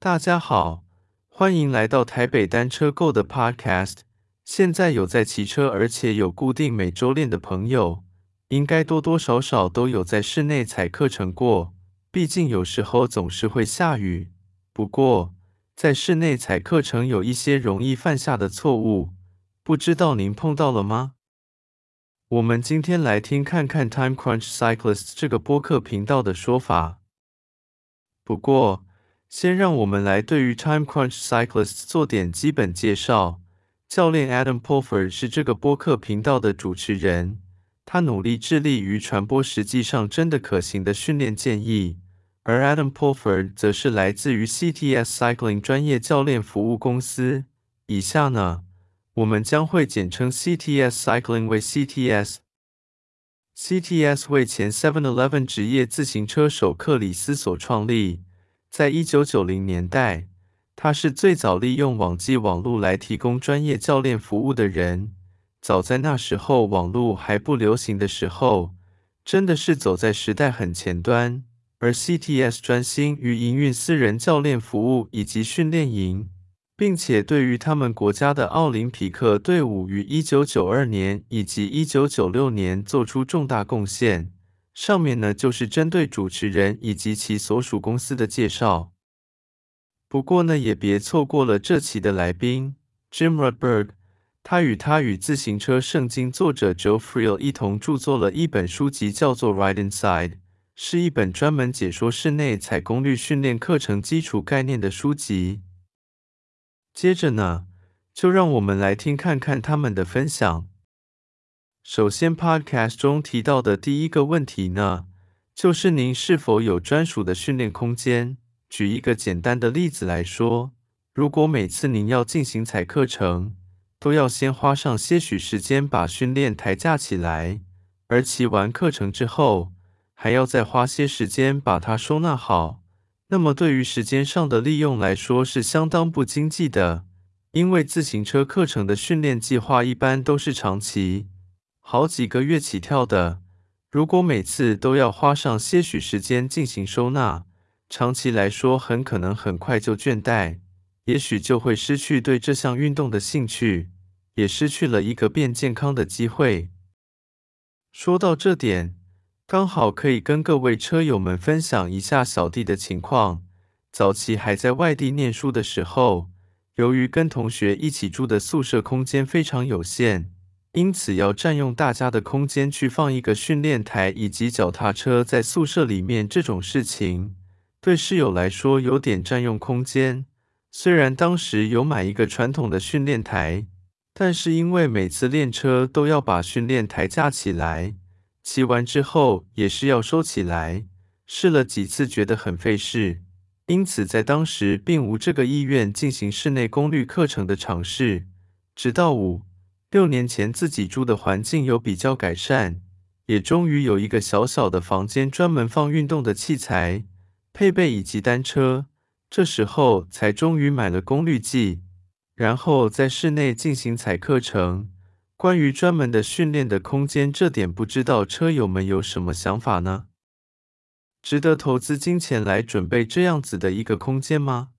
大家好，欢迎来到台北单车购的 Podcast。现在有在骑车，而且有固定每周练的朋友，应该多多少少都有在室内踩课程过。毕竟有时候总是会下雨。不过，在室内踩课程有一些容易犯下的错误，不知道您碰到了吗？我们今天来听看看 Time Crunch Cyclists 这个播客频道的说法。不过，先让我们来对于 Time Crunch Cyclists 做点基本介绍。教练 Adam Pulford 是这个播客频道的主持人，他努力致力于传播实际上真的可行的训练建议。而 Adam Pulford 则是来自于 CTS Cycling 专业教练服务公司。以下呢，我们将会简称 CTS Cycling 为 CTS。CTS 为前 Seven Eleven 职业自行车手克里斯所创立，在一九九零年代，他是最早利用网际网路来提供专业教练服务的人。早在那时候，网络还不流行的时候，真的是走在时代很前端。而 CTS 专心于营运私人教练服务以及训练营。并且对于他们国家的奥林匹克队伍于一九九二年以及一九九六年做出重大贡献。上面呢就是针对主持人以及其所属公司的介绍。不过呢也别错过了这期的来宾 Jim Rudberg，他与他与自行车圣经作者 Joe Friel 一同著作了一本书籍，叫做《Ride Inside》，是一本专门解说室内踩功率训练课程基础概念的书籍。接着呢，就让我们来听看看他们的分享。首先，Podcast 中提到的第一个问题呢，就是您是否有专属的训练空间？举一个简单的例子来说，如果每次您要进行踩课程，都要先花上些许时间把训练台架起来，而骑完课程之后，还要再花些时间把它收纳好。那么对于时间上的利用来说是相当不经济的，因为自行车课程的训练计划一般都是长期，好几个月起跳的。如果每次都要花上些许时间进行收纳，长期来说很可能很快就倦怠，也许就会失去对这项运动的兴趣，也失去了一个变健康的机会。说到这点。刚好可以跟各位车友们分享一下小弟的情况。早期还在外地念书的时候，由于跟同学一起住的宿舍空间非常有限，因此要占用大家的空间去放一个训练台以及脚踏车在宿舍里面，这种事情对室友来说有点占用空间。虽然当时有买一个传统的训练台，但是因为每次练车都要把训练台架起来。骑完之后也是要收起来，试了几次觉得很费事，因此在当时并无这个意愿进行室内功率课程的尝试。直到五六年前自己住的环境有比较改善，也终于有一个小小的房间专门放运动的器材、配备以及单车，这时候才终于买了功率计，然后在室内进行踩课程。关于专门的训练的空间，这点不知道车友们有什么想法呢？值得投资金钱来准备这样子的一个空间吗？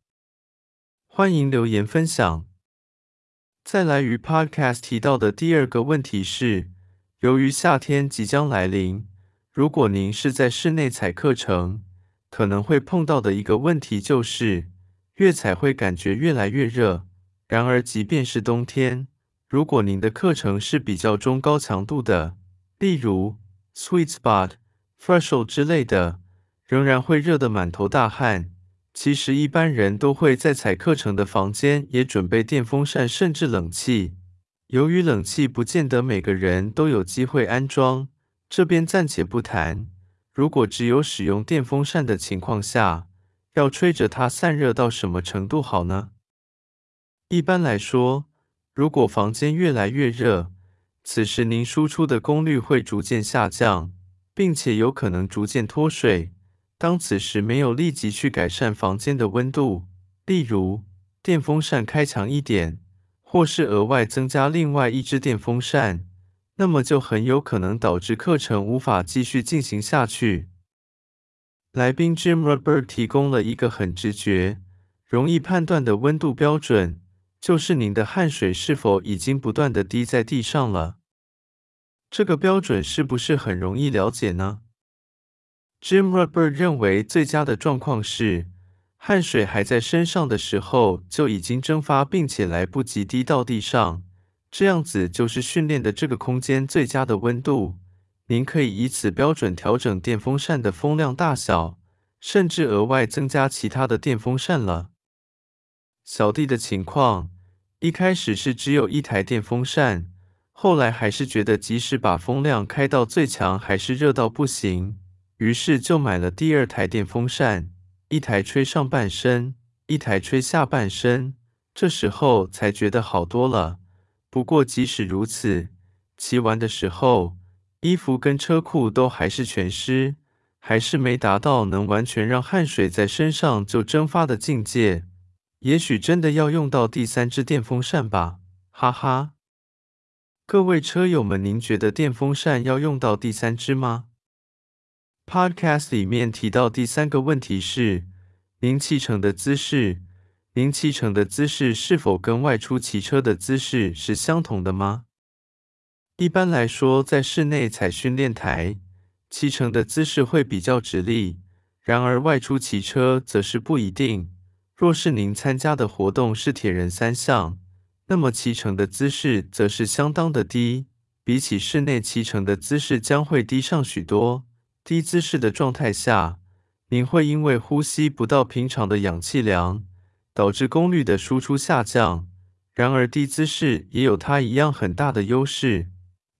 欢迎留言分享。再来于 Podcast 提到的第二个问题是，由于夏天即将来临，如果您是在室内踩课程，可能会碰到的一个问题就是，越踩会感觉越来越热。然而，即便是冬天，如果您的课程是比较中高强度的，例如 Sweet Spot、Threshold 之类的，仍然会热得满头大汗。其实一般人都会在采课程的房间也准备电风扇甚至冷气。由于冷气不见得每个人都有机会安装，这边暂且不谈。如果只有使用电风扇的情况下，要吹着它散热到什么程度好呢？一般来说，如果房间越来越热，此时您输出的功率会逐渐下降，并且有可能逐渐脱水。当此时没有立即去改善房间的温度，例如电风扇开强一点，或是额外增加另外一只电风扇，那么就很有可能导致课程无法继续进行下去。来宾 Jim Rudberg 提供了一个很直觉，容易判断的温度标准，就是您的汗水是否已经不断的滴在地上了。这个标准是不是很容易了解呢？Jim Rutberg 认为最佳的状况是，汗水还在身上的时候就已经蒸发，并且来不及滴到地上，这样子就是训练的这个空间最佳的温度。您可以以此标准调整电风扇的风量大小，甚至额外增加其他的电风扇了。小弟的情况，一开始是只有一台电风扇。后来还是觉得，即使把风量开到最强，还是热到不行，于是就买了第二台电风扇，一台吹上半身，一台吹下半身，这时候才觉得好多了。不过即使如此，骑完的时候，衣服跟车库都还是全湿，还是没达到能完全让汗水在身上就蒸发的境界。也许真的要用到第三支电风扇吧，哈哈。各位车友们，您觉得电风扇要用到第三支吗？Podcast 里面提到第三个问题是，您骑乘的姿势，您骑乘的姿势是否跟外出骑车的姿势是相同的吗？一般来说，在室内踩训练台，骑乘的姿势会比较直立；然而外出骑车则是不一定。若是您参加的活动是铁人三项，那么骑乘的姿势则是相当的低，比起室内骑乘的姿势将会低上许多。低姿势的状态下，您会因为呼吸不到平常的氧气量，导致功率的输出下降。然而低姿势也有它一样很大的优势，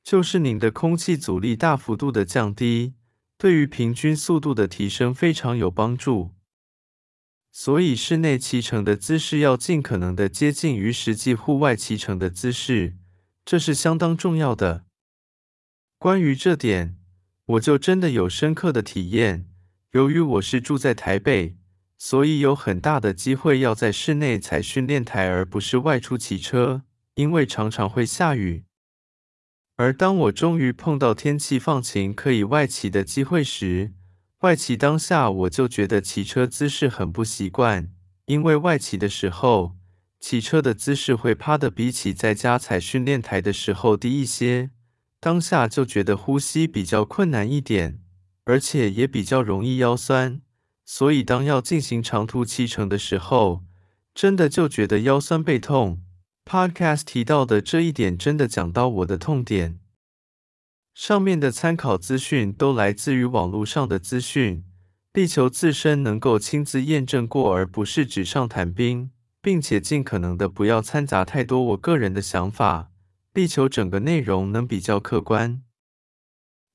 就是您的空气阻力大幅度的降低，对于平均速度的提升非常有帮助。所以，室内骑乘的姿势要尽可能的接近于实际户外骑乘的姿势，这是相当重要的。关于这点，我就真的有深刻的体验。由于我是住在台北，所以有很大的机会要在室内踩训练台，而不是外出骑车，因为常常会下雨。而当我终于碰到天气放晴可以外骑的机会时，外骑当下，我就觉得骑车姿势很不习惯，因为外骑的时候，骑车的姿势会趴的比起在家踩训练台的时候低一些，当下就觉得呼吸比较困难一点，而且也比较容易腰酸，所以当要进行长途骑乘的时候，真的就觉得腰酸背痛。Podcast 提到的这一点真的讲到我的痛点。上面的参考资讯都来自于网络上的资讯，力求自身能够亲自验证过，而不是纸上谈兵，并且尽可能的不要掺杂太多我个人的想法，力求整个内容能比较客观。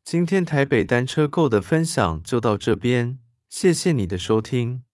今天台北单车购的分享就到这边，谢谢你的收听。